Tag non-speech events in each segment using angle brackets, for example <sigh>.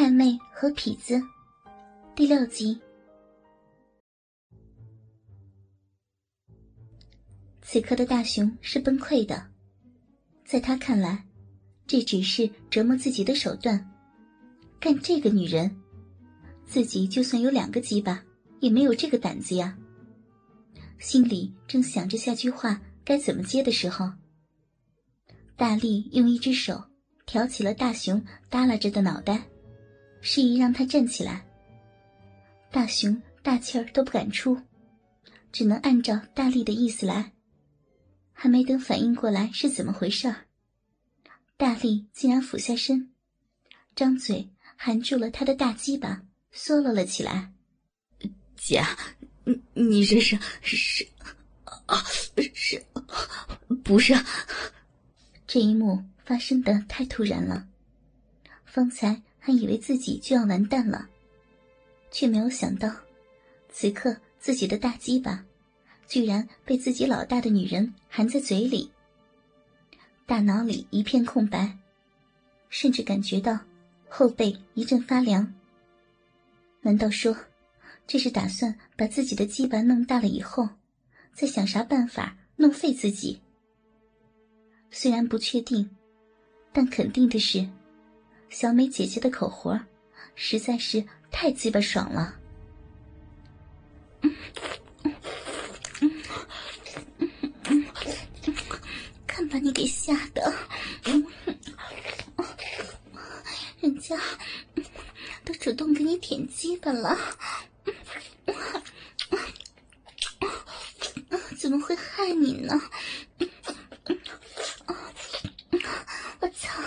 太妹和痞子第六集。此刻的大雄是崩溃的，在他看来，这只是折磨自己的手段。干这个女人，自己就算有两个鸡巴，也没有这个胆子呀。心里正想着下句话该怎么接的时候，大力用一只手挑起了大雄耷拉着的脑袋，示意让他站起来。大雄大气儿都不敢出，只能按照大力的意思来。还没等反应过来是怎么回事大力竟然俯下身，张嘴含住了他的大鸡巴，缩了了起来。姐，你你这是是啊是，不是？这一幕发生的太突然了，方才还以为自己就要完蛋了，却没有想到，此刻自己的大鸡巴。居然被自己老大的女人含在嘴里，大脑里一片空白，甚至感觉到后背一阵发凉。难道说，这是打算把自己的鸡巴弄大了以后，再想啥办法弄废自己？虽然不确定，但肯定的是，小美姐姐的口活实在是太鸡巴爽了。看把你给吓的，人家都主动给你舔鸡巴了，怎么会害你呢？我操，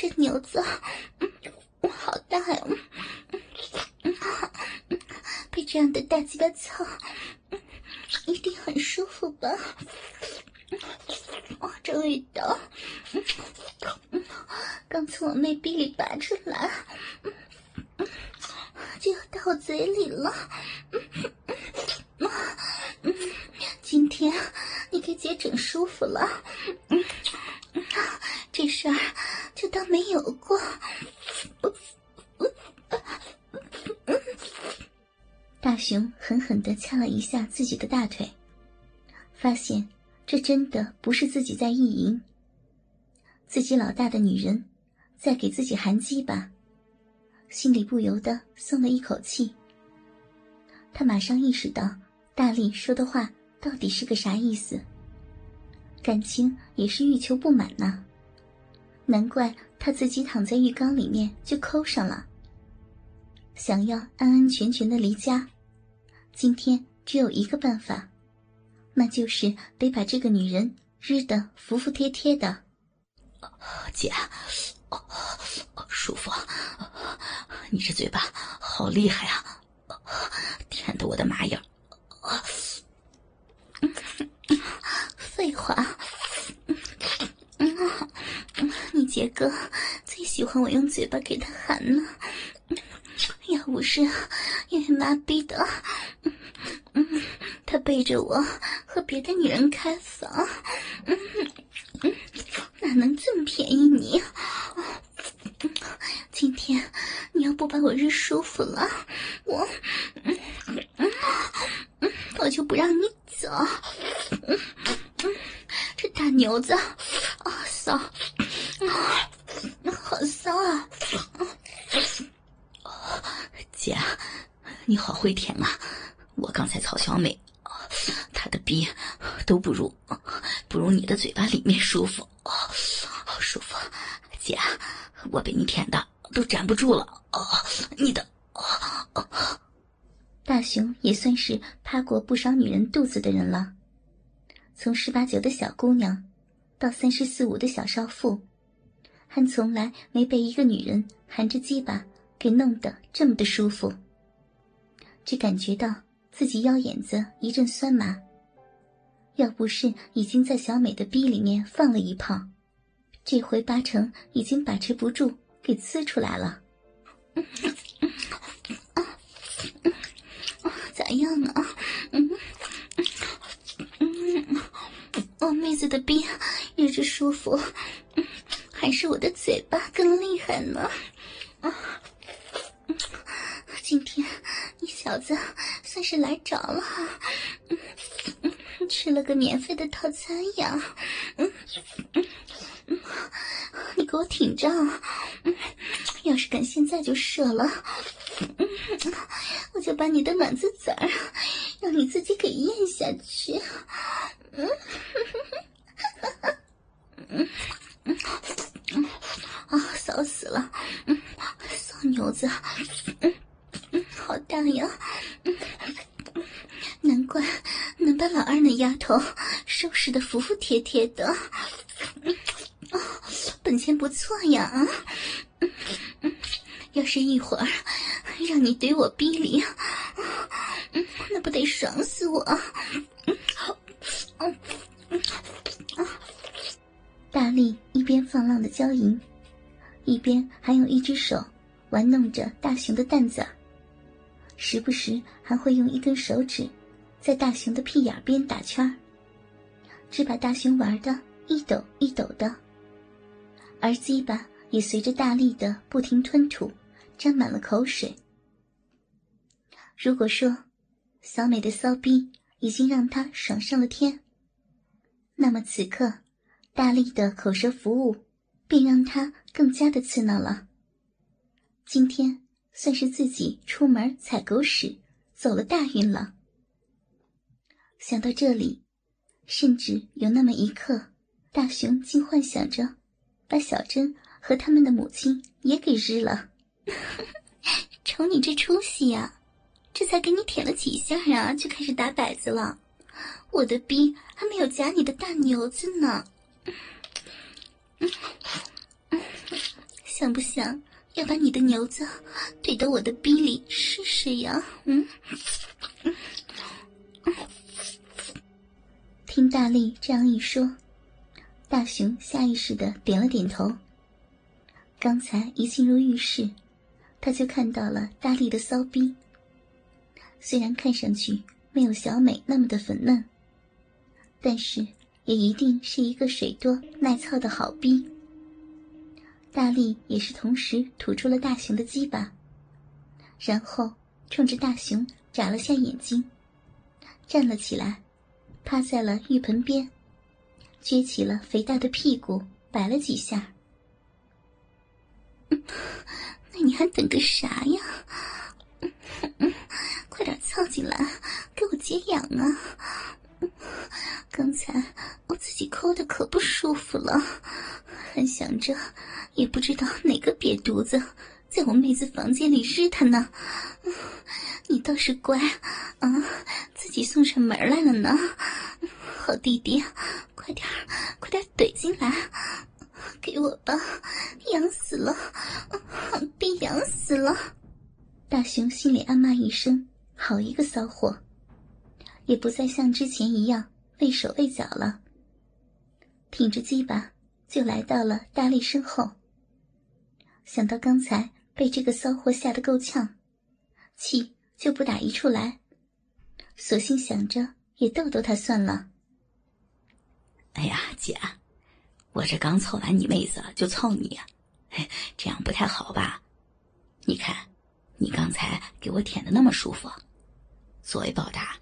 这牛子好大呀！嗯被这样的大鸡巴操，一定很舒服吧？这味道，刚从我妹逼里拔出来，就要到我嘴里了。今天你给姐整舒服了，这事儿当没有过。大熊狠狠的掐了一下自己的大腿，发现。这真的不是自己在意淫，自己老大的女人在给自己含鸡吧，心里不由得松了一口气。他马上意识到大力说的话到底是个啥意思，感情也是欲求不满呐，难怪他自己躺在浴缸里面就抠上了。想要安安全全的离家，今天只有一个办法。那就是得把这个女人日得服服帖帖的，姐，舒服，你这嘴巴好厉害啊，<laughs> 舔得我的麻痒。废话，你杰哥最喜欢我用嘴巴给他含了，要不是因为妈逼的。他背着我和别的女人开房，哪能这么便宜你？今天你要不把我日舒服了，我我就不让你走。<laughs> 这大牛子，啊骚，好骚啊！姐，你好会舔啊！我刚才曹小美。她的逼都不如不如你的嘴巴里面舒服，好舒服，姐，我被你舔的都站不住了。哦，你的，大雄也算是趴过不少女人肚子的人了，从十八九的小姑娘，到三十四五的小少妇，还从来没被一个女人含着鸡巴给弄得这么的舒服，只感觉到自己腰眼子一阵酸麻。要不是已经在小美的逼里面放了一炮，这回八成已经把持不住，给呲出来了。<laughs> 咋样啊？嗯 <laughs> 嗯，我妹子的逼日着舒服，还是我的嘴巴更厉害呢？啊今天你小子算是来着了，吃了个免费的套餐呀！嗯你给我挺着，要是敢现在就射了，我就把你的卵子籽儿让你自己给咽下去。嗯啊，骚死了！骚牛子，嗯好大呀！难怪能把老二那丫头收拾的服服帖帖的。本钱不错呀！啊，要是一会儿让你怼我逼里，那不得爽死我！娇吟，一边还用一只手玩弄着大熊的蛋子，时不时还会用一根手指在大熊的屁眼边打圈只把大熊玩的一抖一抖的。而鸡巴也随着大力的不停吞吐，沾满了口水。如果说小美的骚逼已经让他爽上了天，那么此刻大力的口舌服务便让他更加的刺挠了。今天算是自己出门踩狗屎走了大运了。想到这里，甚至有那么一刻，大雄竟幻想着。把小珍和他们的母亲也给日了，<laughs> 瞅你这出息呀！这才给你舔了几下啊，就开始打摆子了。我的逼还没有夹你的大牛子呢，<laughs> 想不想要把你的牛子怼到我的逼里试试呀？嗯，听大力这样一说。大雄下意识的点了点头。刚才一进入浴室，他就看到了大力的骚逼。虽然看上去没有小美那么的粉嫩，但是也一定是一个水多耐操的好逼。大力也是同时吐出了大雄的鸡巴，然后冲着大雄眨了下眼睛，站了起来，趴在了浴盆边。撅起了肥大的屁股，摆了几下。<laughs> 那你还等个啥呀？<laughs> 快点凑进来，给我解痒啊！刚才我自己抠的可不舒服了，还想着也不知道哪个瘪犊子在我妹子房间里日他呢。你倒是乖啊，自己送上门来了呢。好弟弟，快点快点怼进来，给我吧，痒死了，被痒死了！大雄心里暗骂一声：“好一个骚货！”也不再像之前一样畏手畏脚了，挺着鸡巴就来到了大力身后。想到刚才被这个骚货吓得够呛，气就不打一处来，索性想着也逗逗他算了。哎呀，姐，我这刚凑完你妹子就凑你，这样不太好吧？你看，你刚才给我舔的那么舒服，作为报答，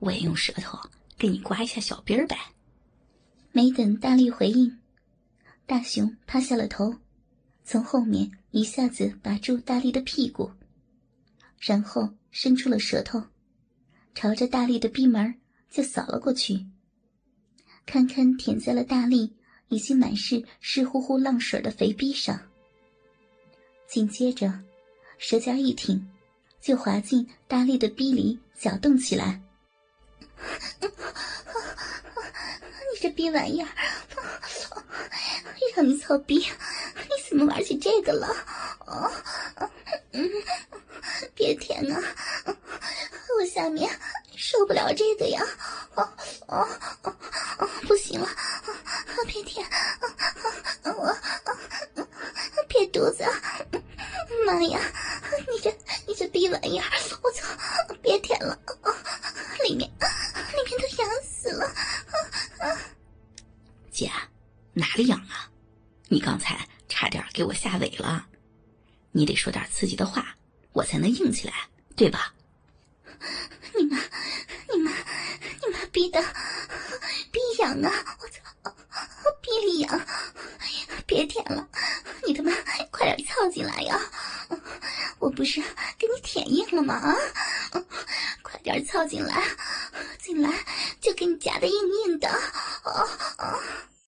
我也用舌头给你刮一下小鼻儿呗。没等大力回应，大熊趴下了头，从后面一下子拔住大力的屁股，然后伸出了舌头，朝着大力的逼门就扫了过去。堪堪舔在了大力已经满是湿乎乎浪水的肥逼上，紧接着，舌尖一挺，就滑进大力的逼里搅动起来。<laughs> 你这逼玩意儿，你操逼，你怎么玩起这个了？哦别舔啊！我下面受不了这个呀！哦哦哦哦，不行了！别舔！我别肚子！妈呀！你这你这逼玩意儿！我操！你刚才差点给我吓萎了！你得说点刺激的话，我才能硬起来，对吧？<laughs> 你妈，你妈，你妈逼的，逼痒啊！我操，逼里痒！别舔了，你他妈快点操进来呀！我不是给你舔硬了吗？啊，<laughs> 快点操进来，